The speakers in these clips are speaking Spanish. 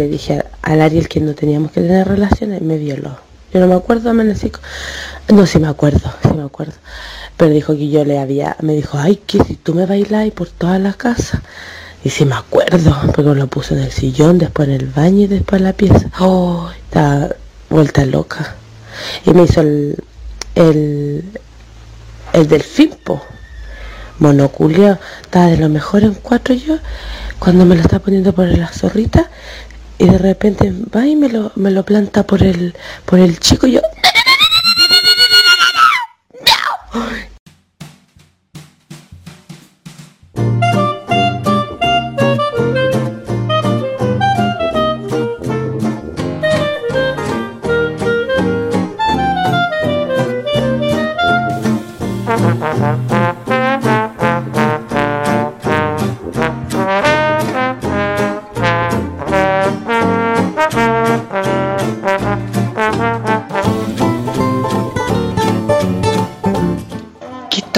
le dije al Ariel que no teníamos que tener relaciones, me violó. Yo no me acuerdo, amanecí. No, sí me acuerdo, sí me acuerdo. Pero dijo que yo le había, me dijo, ay, que si tú me bailas por toda la casa. Y sí me acuerdo, porque lo puse en el sillón, después en el baño y después en la pieza. Oh, estaba vuelta loca. Y me hizo el, el, el delfín, po. Monoculio, estaba de lo mejor en cuatro yo, cuando me lo está poniendo por la zorrita, y de repente va y me lo, me lo planta por el, por el chico y yo...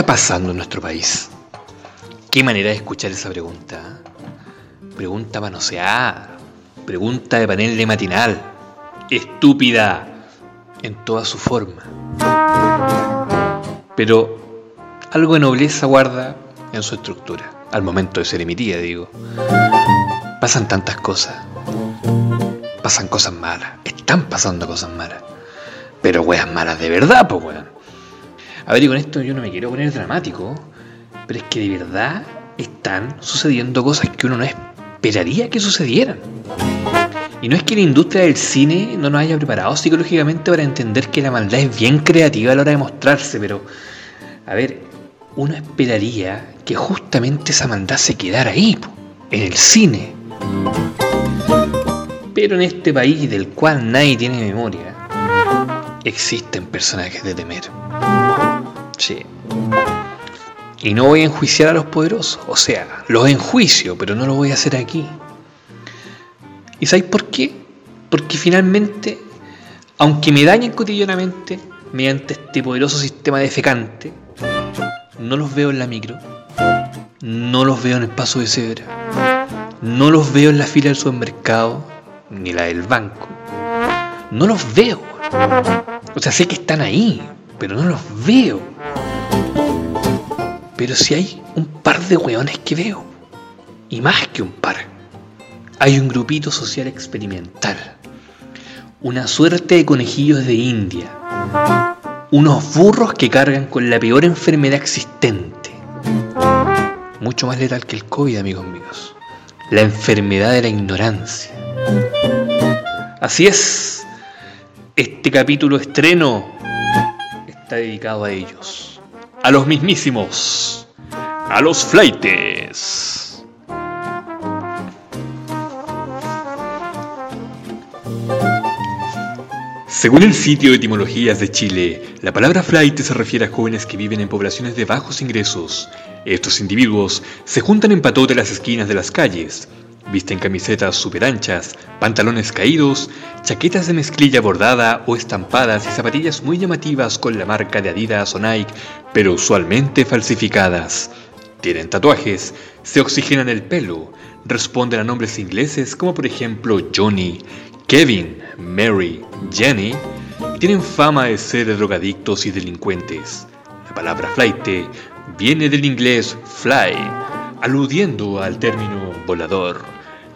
pasando en nuestro país? Qué manera de escuchar esa pregunta. Pregunta manoseada. Pregunta de panel de matinal. Estúpida. En toda su forma. Pero algo de nobleza guarda en su estructura. Al momento de ser emitida, digo. Pasan tantas cosas. Pasan cosas malas. Están pasando cosas malas. Pero weas malas de verdad, pues weón. A ver, y con esto yo no me quiero poner dramático, pero es que de verdad están sucediendo cosas que uno no esperaría que sucedieran. Y no es que la industria del cine no nos haya preparado psicológicamente para entender que la maldad es bien creativa a la hora de mostrarse, pero, a ver, uno esperaría que justamente esa maldad se quedara ahí, en el cine. Pero en este país del cual nadie tiene memoria, existen personajes de temer. Sí. Y no voy a enjuiciar a los poderosos, o sea, los enjuicio, pero no lo voy a hacer aquí. ¿Y sabéis por qué? Porque finalmente, aunque me dañen cotidianamente mediante este poderoso sistema defecante, no los veo en la micro, no los veo en el paso de cebra, no los veo en la fila del supermercado, ni la del banco. No los veo. O sea, sé que están ahí, pero no los veo. Pero si hay un par de hueones que veo, y más que un par, hay un grupito social experimental, una suerte de conejillos de India, unos burros que cargan con la peor enfermedad existente, mucho más letal que el COVID, amigos míos, la enfermedad de la ignorancia. Así es, este capítulo estreno dedicado a ellos, a los mismísimos, a los flightes. Según el sitio de Etimologías de Chile, la palabra flight se refiere a jóvenes que viven en poblaciones de bajos ingresos. Estos individuos se juntan en patote las esquinas de las calles, Visten camisetas super anchas, pantalones caídos, chaquetas de mezclilla bordada o estampadas y zapatillas muy llamativas con la marca de Adidas o Nike, pero usualmente falsificadas. Tienen tatuajes, se oxigenan el pelo, responden a nombres ingleses como por ejemplo Johnny, Kevin, Mary, Jenny, tienen fama de ser drogadictos y delincuentes. La palabra flight viene del inglés fly, aludiendo al término volador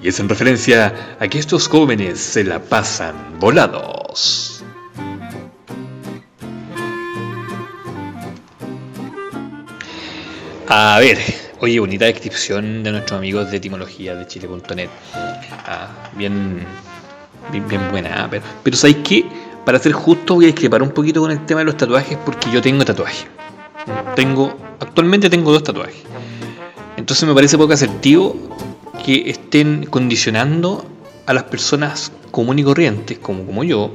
y es en referencia a que estos jóvenes se la pasan volados. A ver, oye, bonita descripción de nuestros amigos de etimología de chile.net. Ah, bien, bien, buena, ah, pero, pero ¿sabéis qué? Para ser justo voy a discrepar un poquito con el tema de los tatuajes porque yo tengo tatuaje. Tengo, actualmente tengo dos tatuajes. Entonces me parece poco asertivo que estén condicionando a las personas comunes y corrientes, como, como yo,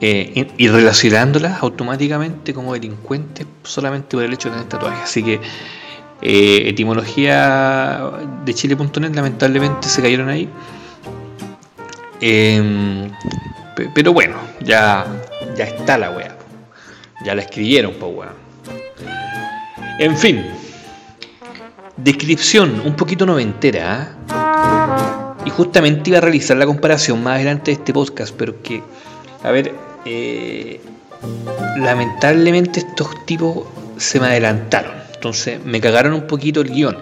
eh, y relacionándolas automáticamente como delincuentes solamente por el hecho de tener tatuajes. Así que eh, etimología de Chile.net lamentablemente se cayeron ahí. Em, pero bueno, ya, ya está la wea. Ya la escribieron, pa' wea. En fin, Descripción un poquito noventera. ¿ah? Y justamente iba a realizar la comparación más adelante de este podcast, pero que, a ver, eh, lamentablemente estos tipos se me adelantaron. Entonces me cagaron un poquito el guion.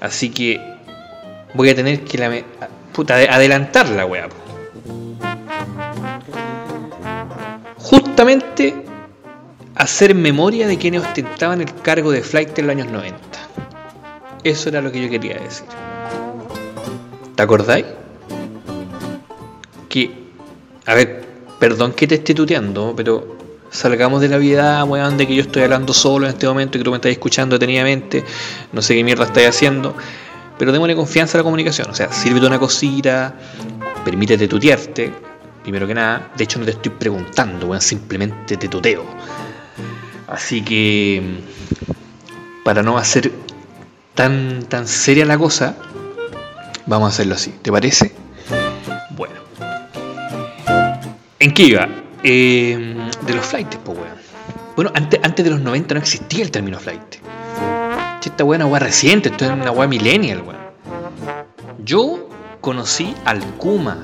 Así que voy a tener que la, puta, adelantar la weá. Justamente hacer memoria de quienes ostentaban el cargo de flight en los años 90. Eso era lo que yo quería decir. ¿Te acordáis? Que, a ver, perdón que te esté tuteando, pero salgamos de la vida, weón, de que yo estoy hablando solo en este momento y que tú me estás escuchando detenidamente, no sé qué mierda estáis haciendo, pero démosle confianza a la comunicación, o sea, sírvete una cosita, permítete tutearte, primero que nada, de hecho no te estoy preguntando, weón, simplemente te tuteo. Así que, para no hacer tan, tan seria la cosa, vamos a hacerlo así, ¿te parece? Bueno. ¿En qué iba? Eh, de los flights, pues, weón. Bueno, antes, antes de los 90 no existía el término flight. Esta weá es una reciente, esto es una weá millennial, weón. Yo conocí al Kuma.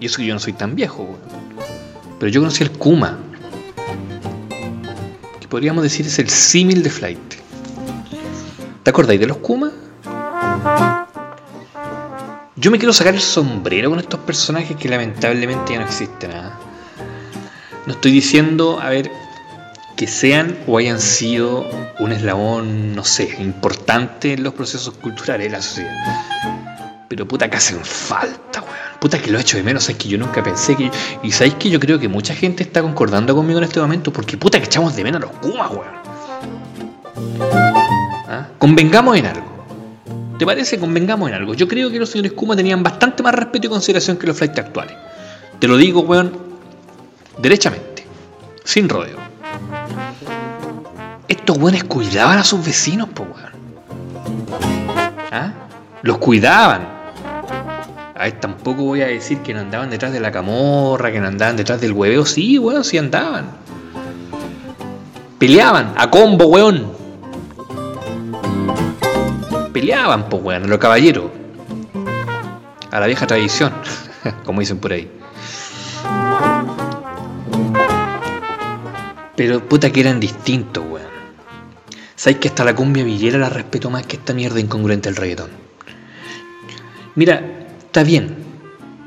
Y eso que yo no soy tan viejo, weón. Pero yo conocí al Kuma. Que podríamos decir es el símil de flight. ¿Te acordáis de los Kuma? Yo me quiero sacar el sombrero con estos personajes que lamentablemente ya no existen. ¿ah? No estoy diciendo, a ver, que sean o hayan sido un eslabón, no sé, importante en los procesos culturales de la sociedad. Pero puta que hacen falta, weón. Puta que lo he hecho de menos, es que yo nunca pensé que... Y sabéis que yo creo que mucha gente está concordando conmigo en este momento porque puta que echamos de menos a los Kumas, weón. ¿Ah? Convengamos en algo. ¿Te parece? Convengamos en algo. Yo creo que los señores Kuma tenían bastante más respeto y consideración que los flights actuales. Te lo digo, weón, derechamente, sin rodeo. Estos weones cuidaban a sus vecinos, pues weón. ¿Ah? Los cuidaban. A ver, tampoco voy a decir que no andaban detrás de la camorra, que no andaban detrás del hueveo. Sí, weón, sí andaban. Peleaban, a combo, weón. Peleaban, pues weón, los caballeros. A la vieja tradición, como dicen por ahí. Pero puta que eran distintos, weón. Sabes que hasta la cumbia villera la respeto más que esta mierda incongruente del reggaetón. Mira, está bien,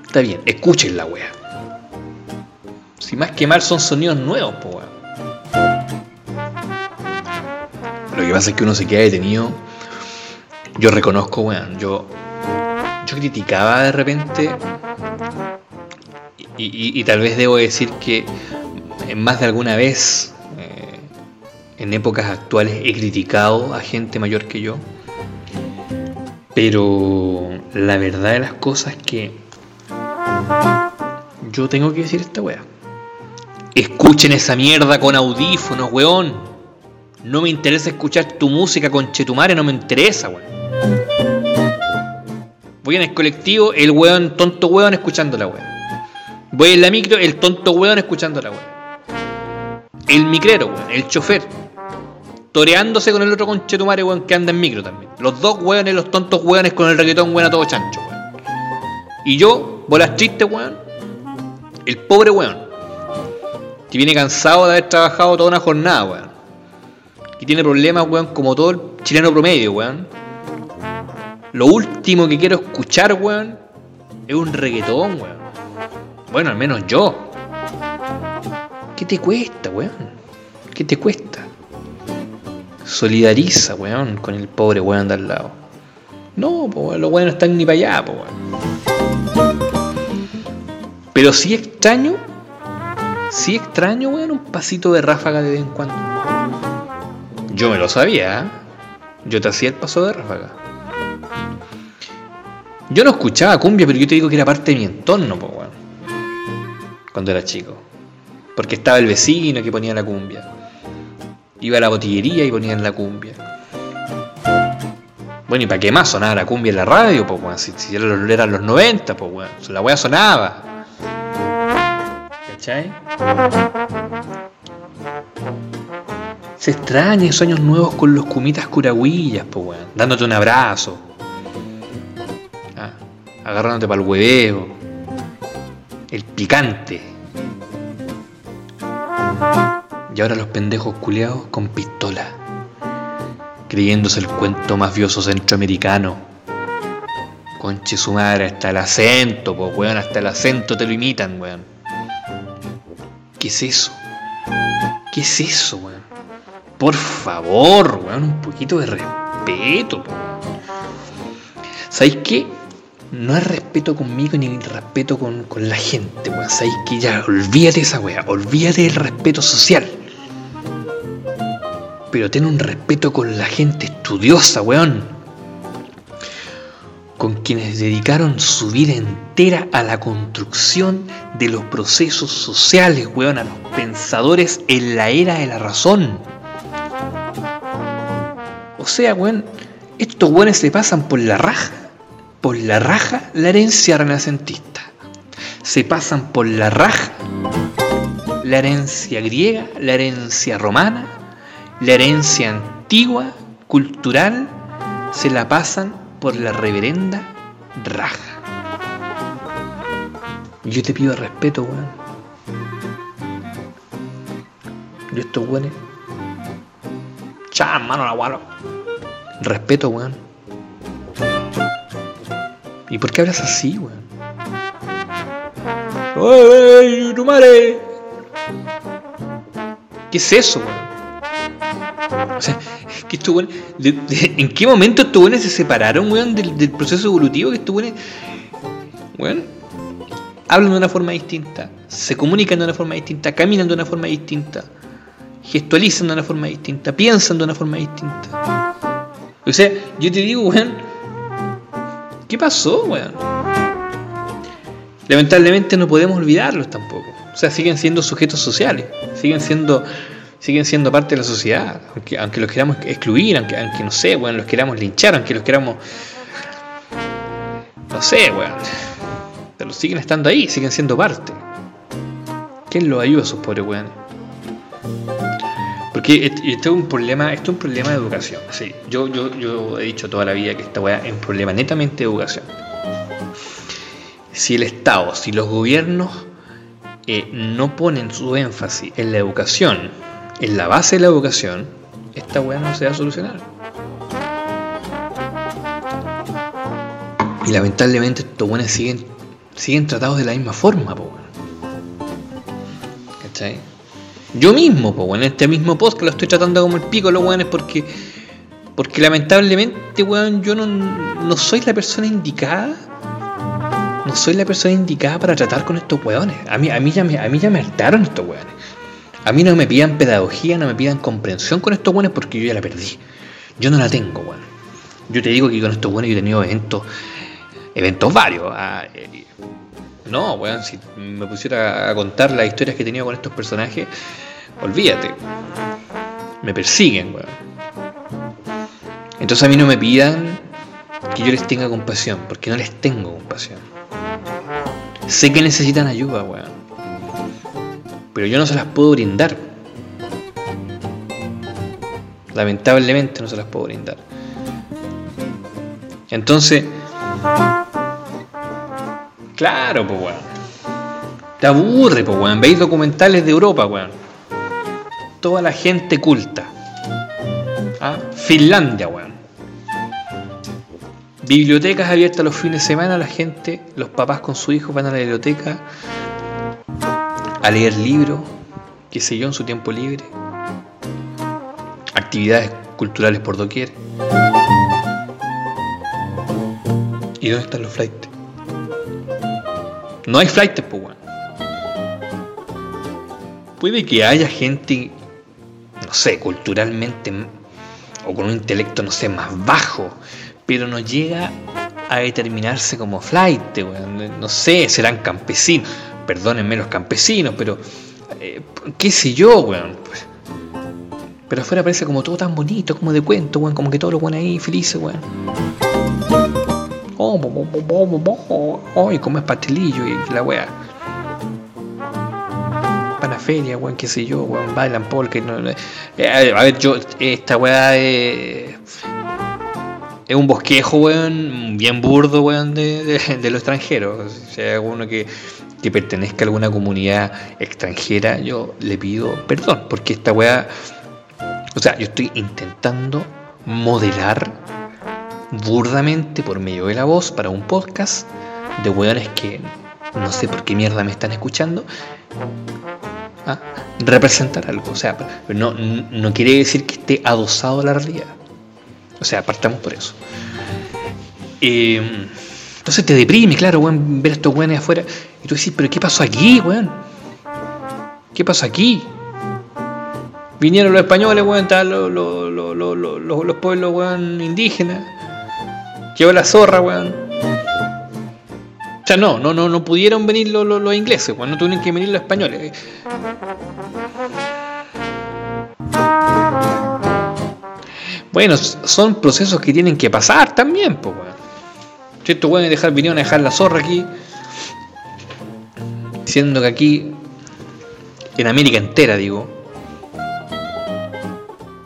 está bien, escuchen la wea. Si más que mal son sonidos nuevos, po weón. Lo que pasa es que uno se queda detenido. Yo reconozco, weón, yo, yo criticaba de repente y, y, tal vez debo decir que más de alguna vez eh, en épocas actuales he criticado a gente mayor que yo. Pero la verdad de las cosas es que yo tengo que decir esta wea. Escuchen esa mierda con audífonos, weón. No me interesa escuchar tu música con chetumare, no me interesa, weón. Voy en el colectivo, el weón, tonto weón escuchando la weón. Voy en la micro, el tonto weón escuchando la weón. El micrero, weón, el chofer. Toreándose con el otro conchetumare, weón, que anda en micro también. Los dos weones, los tontos weones con el reggaetón, weón, a todo chancho, weón. Y yo, bolas tristes, weón. El pobre weón. Que viene cansado de haber trabajado toda una jornada, weón. Que tiene problemas, weón, como todo el chileno promedio, weón. Lo último que quiero escuchar, weón, es un reggaetón, weón. Bueno, al menos yo. ¿Qué te cuesta, weón? ¿Qué te cuesta? Solidariza, weón, con el pobre weón de al lado. No, pues los weones no están ni para allá, weón. Pero sí extraño, sí extraño, weón, un pasito de ráfaga de vez en cuando. Yo me lo sabía, ¿eh? yo te hacía el paso de ráfaga. Yo no escuchaba cumbia, pero yo te digo que era parte de mi entorno, pues weón. Cuando era chico. Porque estaba el vecino que ponía la cumbia. Iba a la botillería y ponían la cumbia. Bueno, ¿y para qué más sonaba la cumbia en la radio? Pues, weón? Si, si eran los 90, pues, weón. La weá sonaba. ¿Cachai? Se extraña esos años nuevos con los cumitas curahuillas, pues, weón. Dándote un abrazo. Agarrándote para el hueveo, el picante. Y ahora los pendejos culeados con pistola, creyéndose el cuento mafioso centroamericano. Conche su madre, hasta el acento, pues weón, hasta el acento te lo imitan, weón. ¿Qué es eso? ¿Qué es eso, weón? Por favor, weón, un poquito de respeto, ¿Sabéis qué? No hay respeto conmigo ni respeto con, la gente, weón. ¿Sabéis que ya? Olvídate esa weá, olvídate del respeto social. Pero ten un respeto con la gente estudiosa, weón. Con quienes dedicaron su vida entera a la construcción de los procesos sociales, weón, a los pensadores en la era de la razón. O sea, weón, estos weones se pasan por la raja, por la raja la herencia renacentista. Se pasan por la raja la herencia griega, la herencia romana, la herencia antigua, cultural, se la pasan por la reverenda raja. Yo te pido respeto, weón. Yo estos weones. Chá, mano la gualo. Respeto, weón. ¿Y por qué hablas así, weón? ¡Ay, tu madre! ¿Qué es eso, weón? O sea, que estos weón, ¿en qué momento estos weones se separaron, weón, del, proceso evolutivo que estos weones, weón, hablan de una forma distinta, se comunican de una forma distinta, caminan de una forma distinta, gestualizan de una forma distinta, piensan de una forma distinta? O sea, yo te digo, weón, ¿qué pasó, weón? Lamentablemente no podemos olvidarlos tampoco. O sea, siguen siendo sujetos sociales, siguen siendo, siguen siendo parte de la sociedad, aunque, aunque los queramos excluir, aunque, aunque no sé, weón, los queramos linchar, aunque los queramos. No sé, weón. Pero siguen estando ahí, siguen siendo parte. ¿Quién los ayuda a esos pobres weones? Porque esto es un problema, esto es un problema de educación. Sí, yo, yo, yo he dicho toda la vida que esta weá es un problema netamente de educación. Si el Estado, si los gobiernos eh, no ponen su énfasis en la educación, en la base de la educación, esta weá no se va a solucionar. Y lamentablemente estos buenos siguen, siguen tratados de la misma forma, po, ¿Cachai? Yo mismo, pues, en este mismo post que lo estoy tratando como el pico, los weones, porque, porque lamentablemente, weón, yo no, no soy la persona indicada. No soy la persona indicada para tratar con estos weones. A mí, a mí, ya, me, a mí ya me hartaron estos weones. A mí no me pidan pedagogía, no me pidan comprensión con estos weones porque yo ya la perdí. Yo no la tengo, weón. Yo te digo que con estos weones yo he tenido eventos, eventos varios. Ah, eh, no, weón, si me pusiera a contar las historias que he tenido con estos personajes, olvídate. Me persiguen, weón. Entonces a mí no me pidan que yo les tenga compasión, porque no les tengo compasión. Sé que necesitan ayuda, weón. Pero yo no se las puedo brindar. Lamentablemente no se las puedo brindar. Entonces, Claro, pues, weón. Te aburre, pues, weón. Veis documentales de Europa, weón. Toda la gente culta. ¿Ah? Finlandia, weón. Bibliotecas abiertas los fines de semana, la gente, los papás con su hijo van a la biblioteca a leer libros, qué sé yo, en su tiempo libre. Actividades culturales por doquier. ¿Y dónde están los flights? No hay flight, pues, weón. Puede que haya gente, no sé, culturalmente o con un intelecto, no sé, más bajo, pero no llega a determinarse como flight, weón. No sé, serán campesinos. Perdónenme los campesinos, pero eh, qué sé yo, weón. Pero afuera parece como todo tan bonito, como de cuento, weón, como que todos los weón ahí felices, weón. Oh, y comes pastelillo y la wea. Para feria, weón, qué sé yo, weón, bailan polka. No, eh, a ver, yo, esta eh, es un bosquejo, weón, bien burdo, weón, de, de, los extranjeros. Si hay alguno que, que pertenezca a alguna comunidad extranjera, yo le pido perdón, porque esta weá, o sea, yo estoy intentando modelar burdamente por medio de la voz para un podcast de weones que no sé por qué mierda me están escuchando. ¿ah? representar algo, o sea, no, no quiere decir que esté adosado a la realidad. O sea, partamos por eso. Eh, entonces te deprime, claro, ver a estos weones afuera. Y tú dices, pero ¿qué pasó aquí, weón? ¿Qué pasó aquí? Vinieron los españoles, weón, los, los, los, pueblos, weón, indígenas. Llevó la zorra, weón. O sea, no, no, no, no pudieron venir los, los, ingleses, weón, no tuvieron que venir los españoles. Bueno, son procesos que tienen que pasar también, pues, weón. Si estos weones dejar, vinieron a dejar la zorra aquí, diciendo que aquí, en América entera, digo,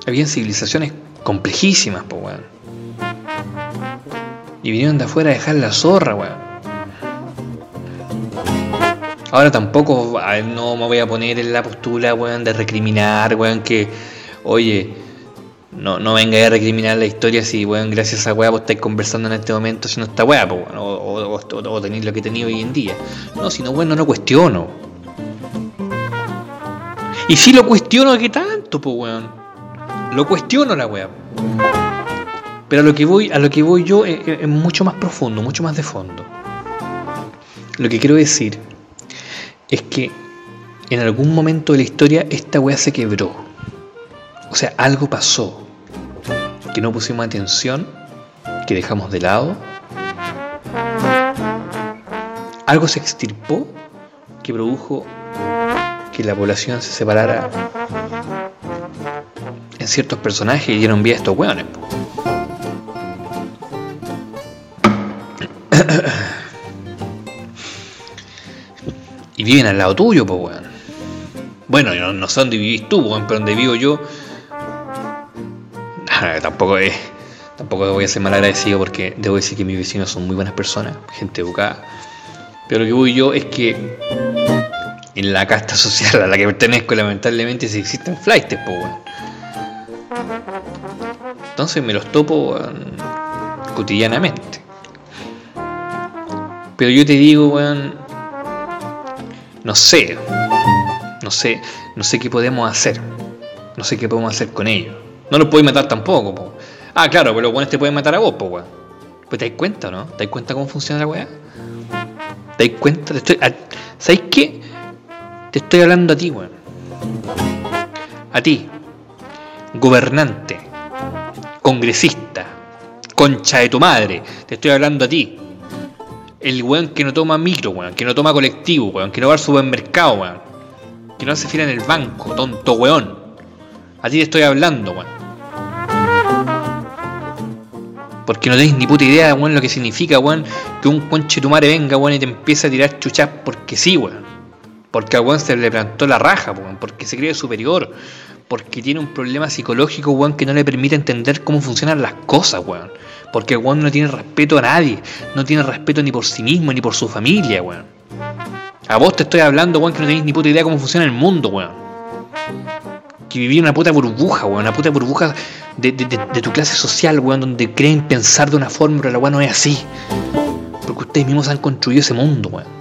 habían civilizaciones complejísimas, pues, weón. Y vinieron de afuera a dejar la zorra, weón. Ahora tampoco no me voy a poner en la postura, weón, de recriminar, weón, que, oye, no, no venga a recriminar la historia si, bueno, gracias a weá vos estáis conversando en este momento si no está weá, pues, o, o, tenéis lo que tenéis hoy en día. No, si no, bueno, no cuestiono. Y si lo cuestiono, ¿qué tanto, pues, weón? Lo cuestiono la weá. Pero a lo que voy, a lo que voy yo es, es mucho más profundo, mucho más de fondo. Lo que quiero decir es que en algún momento de la historia esta weá se quebró. O sea, algo pasó que no pusimos atención, que dejamos de lado. Algo se extirpó que produjo que la población se separara en ciertos personajes y dieron vida a estos hueones. Viven al lado tuyo, pues weón. Bueno, no, sé dónde vivís tú, weón, pero donde vivo yo tampoco es, tampoco voy a ser mal agradecido porque debo decir que mis vecinos son muy buenas personas, gente educada. Pero lo que voy yo es que en la casta social a la que pertenezco, lamentablemente, si existen flights, pues, Entonces me los topo cotidianamente. Pero yo te digo, weón, no sé, no sé, no sé qué podemos hacer, no sé qué podemos hacer con ellos. No los podéis matar tampoco, po. Ah, claro, pero los buenos te pueden matar a vos, po, weón. Pues te das cuenta, ¿no? ¿Te das cuenta cómo funciona la weá? ¿Te das cuenta? Te estoy, ¿Sabes qué? Te estoy hablando a ti, weón. A ti. Gobernante. Congresista. Concha de tu madre. Te estoy hablando a ti. El weón que no toma micro, weón. Que no toma colectivo, weón. Que no va al supermercado, weón. Que no hace fila en el banco, tonto weón. A ti te estoy hablando, weón. Porque no tenéis ni puta idea, weón, lo que significa, weón, que un conche tu venga, weón, y te empieza a tirar chuchas porque sí, weón. Porque a weón se le plantó la raja, weón, porque se cree superior. Porque tiene un problema psicológico, weón, que no le permite entender cómo funcionan las cosas, weón. Porque weón no tiene respeto a nadie. No tiene respeto ni por sí mismo, ni por su familia, weón. A vos te estoy hablando, weón, que no tenéis ni puta idea cómo funciona el mundo, weón. Que vivís una puta burbuja, weón. Una puta burbuja de, tu clase social, weón, donde creen pensar de una forma, pero la weón no es así. Porque ustedes mismos han construido ese mundo, weón.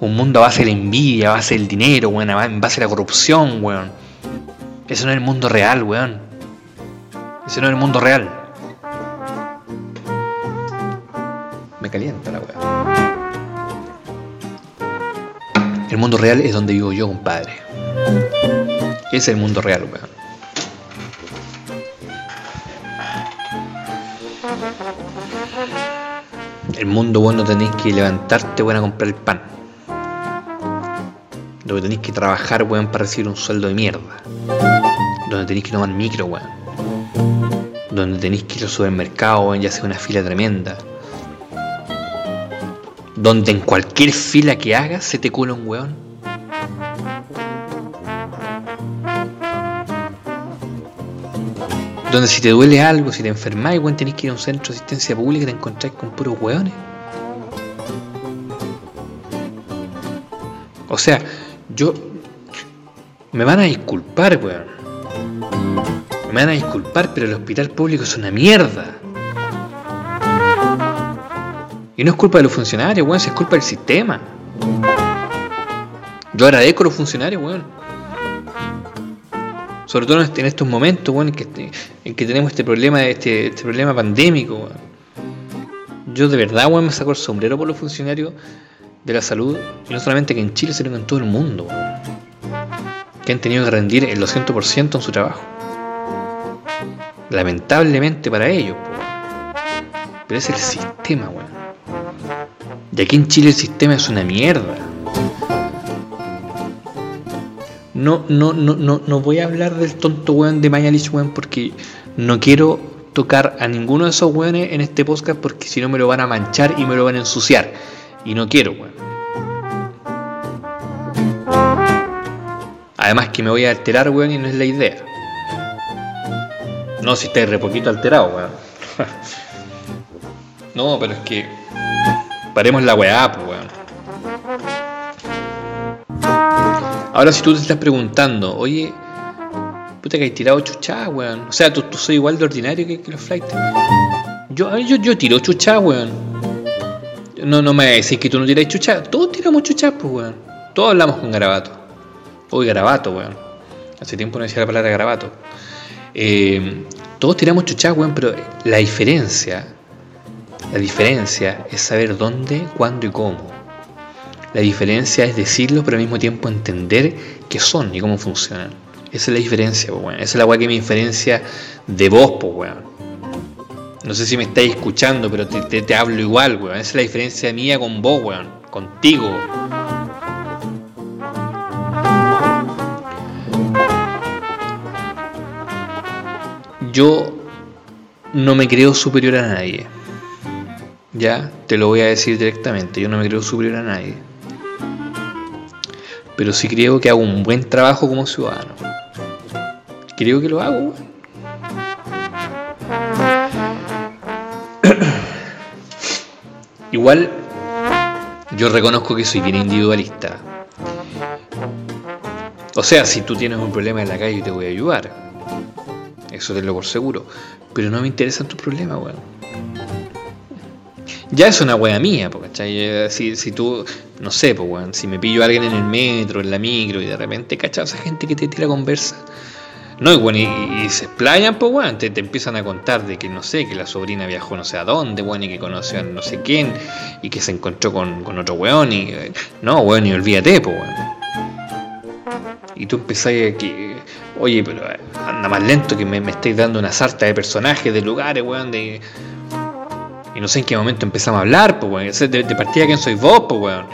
Un mundo a base de la envidia, a base del dinero, weón, en base a la corrupción, weón. Ese no es el mundo real, weón. Ese no es el mundo real. Me calienta la weón. El mundo real es donde vivo yo, compadre. Ese es el mundo real, weón. El mundo bueno tenéis que levantarte bueno a comprar el pan. Donde tenéis que trabajar weón para recibir un sueldo de mierda. Donde tenéis que tomar micro weón. Donde tenéis que ir al supermercado weón ya sea una fila tremenda. Donde en cualquier fila que hagas se te cuela un weón. Donde si te duele algo, si te enfermáis, weón, tenés que ir a un centro de asistencia pública y te encontráis con puros weones. O sea, yo. Me van a disculpar, weón. Me van a disculpar, pero el hospital público es una mierda. Y no es culpa de los funcionarios, weón, es culpa del sistema. Yo agradezco a los funcionarios, weón. Sobre todo en estos momentos, weón, en que, en que tenemos este problema, este, este problema pandémico, weón. Yo de verdad, weón, me saco el sombrero por los funcionarios de la salud, y no solamente que en Chile, sino en todo el mundo, que han tenido que rendir el 200% en su trabajo. Lamentablemente para ellos, pero es el sistema, weón. Y aquí en Chile el sistema es una mierda. No, no, no, no, no voy a hablar del tonto weón de Mañalich, weón, porque no quiero tocar a ninguno de esos weones en este podcast porque si no me lo van a manchar y me lo van a ensuciar. Y no quiero, weón. Además que me voy a alterar, weón, y no es la idea. No, si estáis re poquito alterado, weón. no, pero es que. Paremos la weá, pues, weón. Ahora, si tú te estás preguntando, oye, puta que hay tirado chucha, weón. O sea, tú, tú soy igual de ordinario que, los flights. Yo, yo, yo tiro chucha, weón. No, no me decís que tú no tiras chucha. Todos tiramos chucha, pues, weón. Todos hablamos con garabato. Uy, garabato, weón. Hace tiempo no decía la palabra garabato. Eh, todos tiramos chucha, weón, pero la diferencia, la diferencia es saber dónde, cuándo y cómo. La diferencia es decirlo, pero al mismo tiempo entender qué son y cómo funcionan. Esa es la diferencia, pues, weón. Esa es la weá que me diferencia de vos, pues, weón. No sé si me estáis escuchando, pero te, te hablo igual, weón. Esa es la diferencia mía con vos, weón. Contigo. Yo no me creo superior a nadie. Ya, te lo voy a decir directamente, yo no me creo superior a nadie. Pero sí creo que hago un buen trabajo como ciudadano. Creo que lo hago. Igual, yo reconozco que soy bien individualista. O sea, si tú tienes un problema en la calle, te voy a ayudar eso lo por seguro. Pero no me interesan tus problemas, weón. Ya es una wea mía, ¿cachai? Eh, si, si tú, no sé, pues, weón, si me pillo a alguien en el metro, en la micro, y de repente, ¿cachai? Esa gente que te tira conversa. No, y, y, se explayan, pues, weón, te, empiezan a contar de que, no sé, que la sobrina viajó no sé a dónde, weón, y que conoció a no sé quién, y que se encontró con, con otro weón, y... Eh, no, weón, y olvídate, pues, weón. Y tú empezás a que Oye, pero eh, anda más lento que me, estáis dando una sarta de personajes, de lugares, weón, de... Y no sé en qué momento empezamos a hablar, pues, weón. De, de partida, ¿quién soy vos, pues, weón?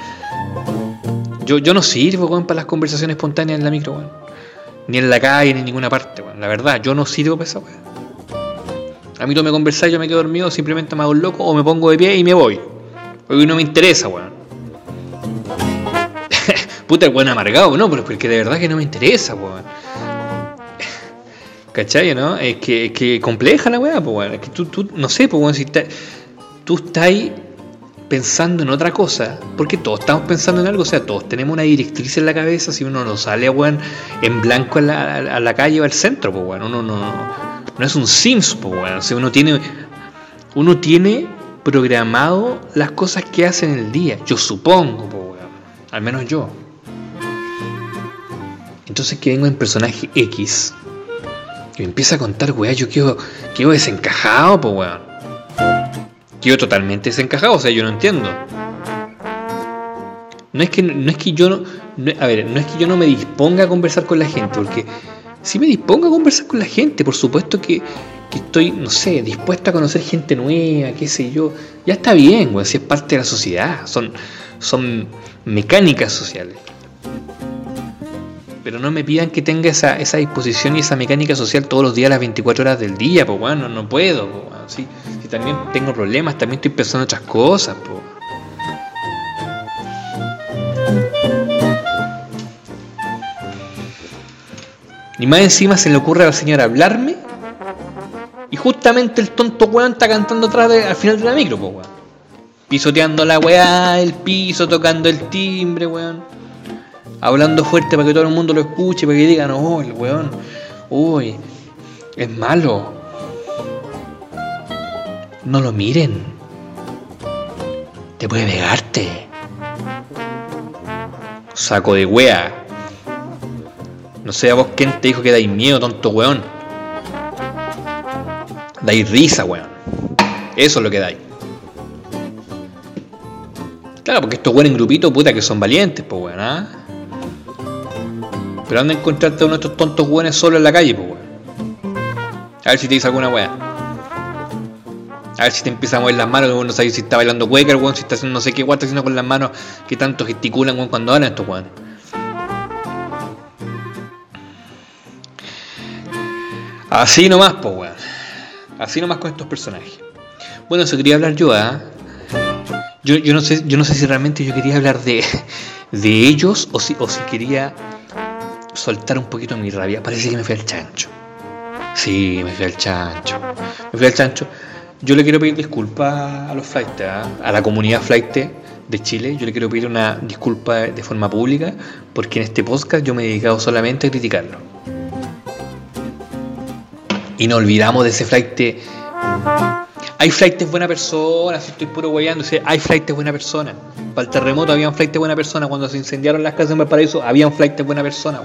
Yo, yo no sirvo, weón, para las conversaciones espontáneas en la micro, weón. Ni en la calle, ni en ninguna parte, weón. La verdad, yo no sirvo para esa weón. A mí tú me conversás, yo me quedo dormido, simplemente me hago loco o me pongo de pie y me voy. Porque no me interesa, weón. Puta, el weón amargado, no, pero porque de verdad que no me interesa, weón. ¿Cachai, no? Es que, es que compleja la weá, pues, bueno. Es que tú, tú, no sé, pues, bueno, si tú estás pensando en otra cosa, porque todos estamos pensando en algo, o sea, todos tenemos una directriz en la cabeza, si uno no sale, weón, en blanco a la, a la calle o al centro, pues, bueno, uno no, no es un Sims, pues, bueno, o sea, uno tiene, uno tiene programado las cosas que hace en el día, yo supongo, pues, bueno, al menos yo. Entonces que vengo en personaje X, y me empieza a contar, weá, yo quedo, quedo desencajado, pues weón. Totalmente desencajado, o sea, yo no entiendo. No es que, no es que yo no, a ver, no es que yo no me disponga a conversar con la gente, porque si me dispongo a conversar con la gente, por supuesto que, que estoy, no sé, dispuesto a conocer gente nueva, qué sé yo. Ya está bien, weón, si es parte de la sociedad, son, son mecánicas sociales pero no me pidan que tenga esa, esa disposición y esa mecánica social todos los días, las 24 horas del día, pues bueno, no, puedo, si, también tengo problemas, también estoy pensando en otras cosas, pues. Y más encima se le ocurre a la señora hablarme Y justamente el tonto weón está cantando atrás de, al final de la micro, weón. Pisoteando la weá, el piso, tocando el timbre, weón. Hablando fuerte para que todo el mundo lo escuche, para que digan, oh, el weón, uy, es malo. No lo miren. Te puede pegarte. Saco de wea. No sé a vos quién te dijo que dais miedo, tonto weón. Dais risa, weón. Eso es lo que dais. Claro, porque estos weones en grupito, puta, que son valientes, pues weón, ¿ah? Pero anda a encontrarte uno de estos tontos weones solo en la calle, pues weón. A ver si te dice alguna weá. A ver si te empieza a mover las manos, no sabes si está bailando Quaker, weón, si está haciendo no sé qué weón, está haciendo con las manos que tanto gesticulan, weón, cuando hablan estos weón. Así nomás, pues weón. Así nomás con estos personajes. Bueno, eso quería hablar yo, ¿ah? Yo, yo, no sé, yo no sé si realmente yo quería hablar de, de ellos o si, o si quería soltar un poquito mi rabia. Parece que me fui al chancho. Sí, me fui al chancho. Me fui al chancho. Yo le quiero pedir disculpas a los flights, ¿ah? a la comunidad flight de Chile. Yo le quiero pedir una disculpa de forma pública porque en este podcast yo me he dedicado solamente a criticarlo. Y no olvidamos de ese flight. Hay flights buena persona, si estoy puro guayando, hay flights buena persona. Para el terremoto había un flight buena persona, cuando se incendiaron las casas en Valparaíso había un flight buena persona,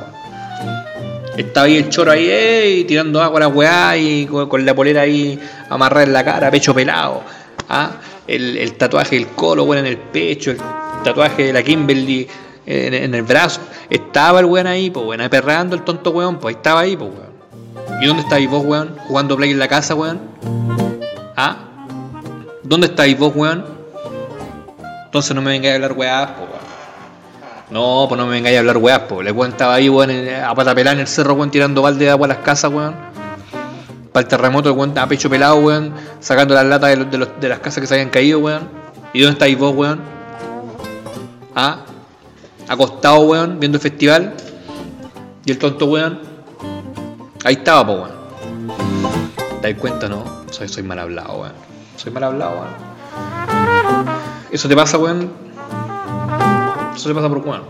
Estaba ahí el choro ahí, tirando agua a la weá y con, la polera ahí amarrada en la cara, pecho pelado. ¿ah? El, tatuaje del colo, weón, en el pecho, el tatuaje de la Kimberly en, el brazo. Estaba el weón ahí, pues weón, perrando el tonto weón, pues estaba ahí, pues weón. ¿Y dónde estáis vos, weón? Jugando play en la casa, weón. ¿Ah? ¿Dónde estáis vos, weón? Entonces no me vengáis a hablar weá, pues weón. No, pues no me vengáis a hablar weá, pues. Le weón estaba ahí, weón, a patapelar en el cerro, weón, tirando balde de agua a las casas, weón. Para el terremoto, weón a pecho pelado, weón, sacando las latas de, de, las casas que se habían caído, weón. ¿Y dónde estáis vos, weón? ¿Ah? Acostado, weón, viendo el festival. Y el tonto, weón. Ahí estaba, pues, weón. ¿Te das cuenta, no? Soy, soy mal hablado, weón. Soy mal hablado, weón. Eso te pasa, weón. Eso te pasa por weón.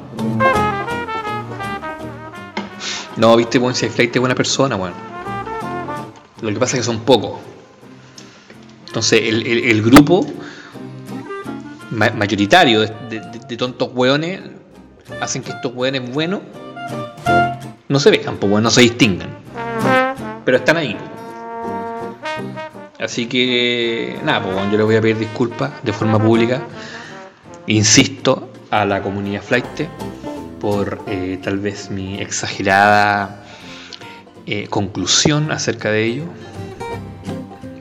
No, viste, weón, si hay flight es buena persona, weón. Lo que pasa es que son pocos. Entonces, el, el, grupo mayoritario de, tontos weones hacen que estos weones buenos no se vean, pues, no se distingan. Pero están ahí. Así que, nada, pues yo le voy a pedir disculpas de forma pública. Insisto a la comunidad flight por eh, tal vez mi exagerada eh, conclusión acerca de ello.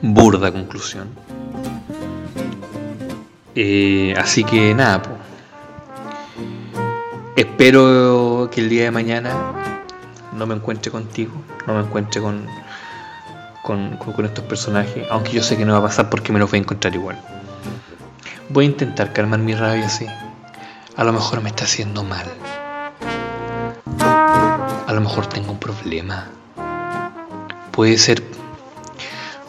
Burda conclusión. Eh, así que nada, pues. espero que el día de mañana no me encuentre contigo, no me encuentre con con, estos personajes, aunque yo sé que no va a pasar porque me los voy a encontrar igual. Voy a intentar calmar mi rabia así. A lo mejor me está haciendo mal. A lo mejor tengo un problema. Puede ser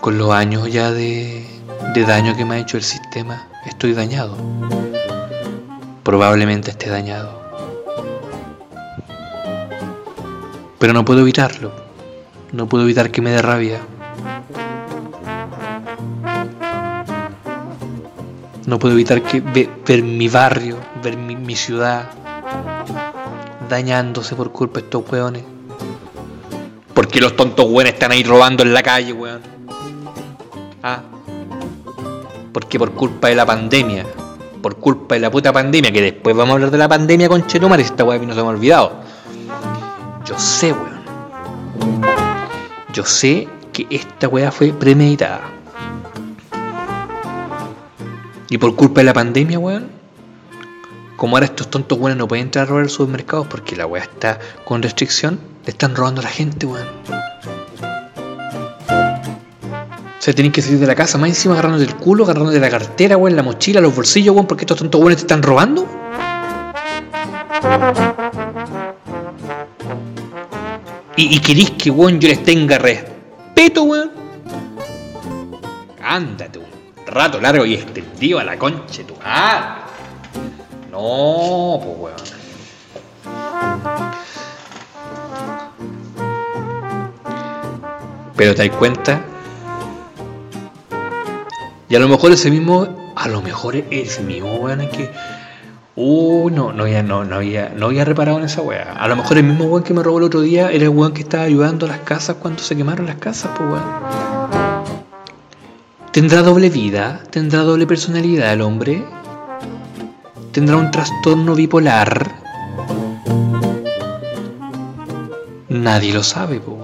con los años ya de, de daño que me ha hecho el sistema. Estoy dañado. Probablemente esté dañado. Pero no puedo evitarlo. No puedo evitar que me dé rabia. No puedo evitar que ver mi barrio, ver mi, ciudad dañándose por culpa de estos weones. Porque los tontos weones están ahí robando en la calle, weón. Ah. Porque por culpa de la pandemia. Por culpa de la puta pandemia. Que después vamos a hablar de la pandemia con Chetumar esta weá no se me ha olvidado. Yo sé, weón. Yo sé que esta weá fue premeditada. Y por culpa de la pandemia, weón, como ahora estos tontos weones no pueden entrar a robar supermercados porque la weá está con restricción, le están robando a la gente, weón. O sea, tienen que salir de la casa más encima agarrándote el culo, agarrándote la cartera, weón, la mochila, los bolsillos, weón, porque estos tontos weones te están robando. Y, y querís que, weón, yo les tenga respeto, weón. ándate un rato largo y extendido a la concha tu ah. No, pues weón. Pero te das cuenta. Y a lo mejor ese mismo, a lo mejor es mismo weón es que. Uy, no, no había, no, no había, no había reparado en esa weá. A lo mejor el mismo weón que me robó el otro día era el weón que estaba ayudando a las casas cuando se quemaron las casas, pues weón. ¿Tendrá doble vida? ¿Tendrá doble personalidad el hombre? ¿Tendrá un trastorno bipolar? Nadie lo sabe, pues.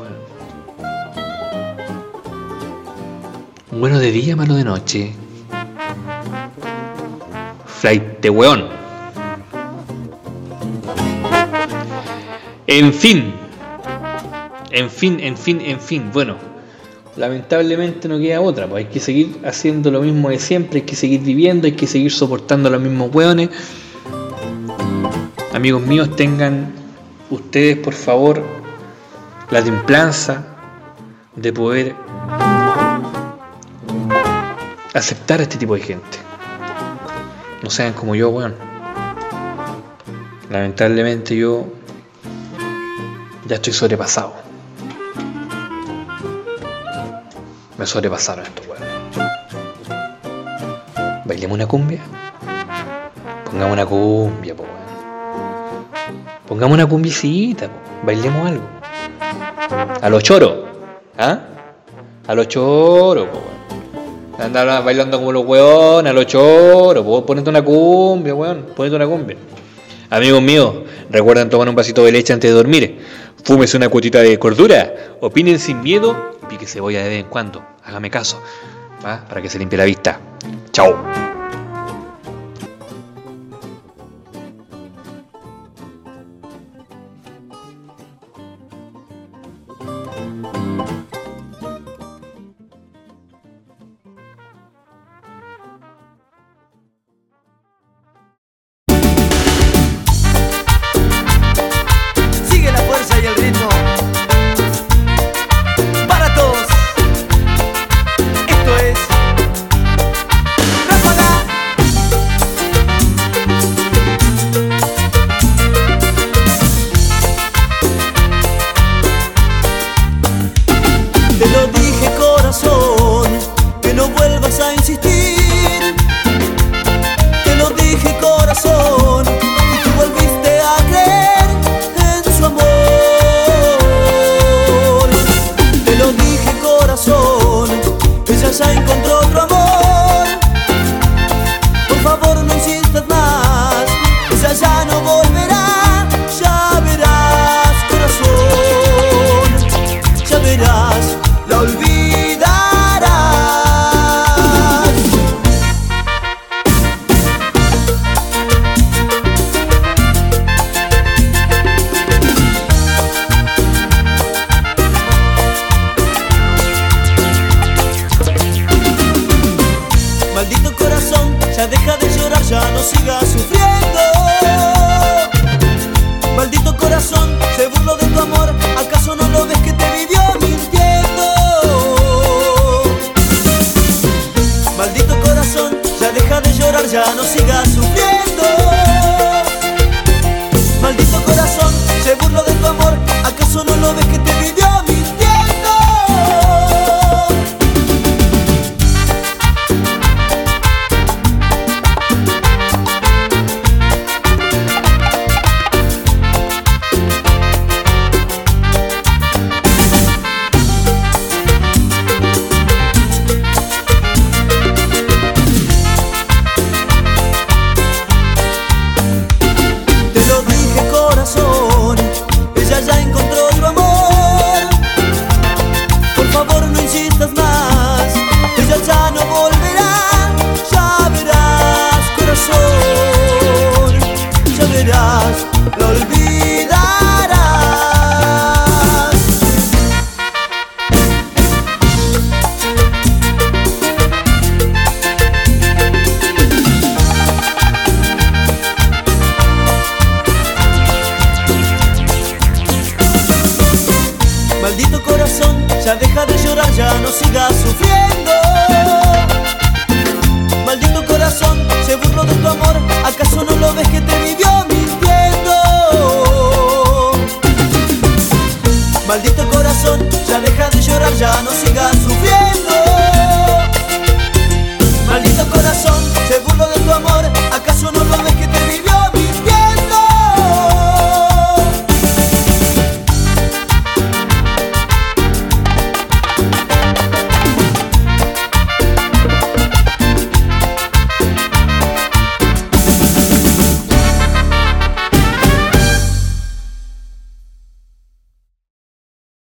Bueno de día, malo de noche. Flight de weón. En fin. En fin, en fin, en fin. Bueno, lamentablemente no queda otra. Pues hay que seguir haciendo lo mismo de siempre. Hay que seguir viviendo. Hay que seguir soportando los mismos weones. Amigos míos, tengan ustedes, por favor, la templanza de poder aceptar a este tipo de gente. No sean como yo, weón. Lamentablemente yo ya estoy sobrepasado. Me sobrepasaron estos weón. ¿Bailemos una cumbia? Pongamos una cumbia, po, weón. Pongamos una cumbicita, po. bailemos algo. A los choros, ¿ah? A los choros, po, weón. Andar bailando como los weón, a los choros, po. ponete una cumbia, weón, ponete una cumbia. Amigos míos, recuerden tomar un vasito de leche antes de dormir. Fúmese una cuotita de cordura. Opinen sin miedo pique cebolla de vez en cuando. Hágame caso. ¿va? Para que se limpie la vista. Chao. La olvidarás.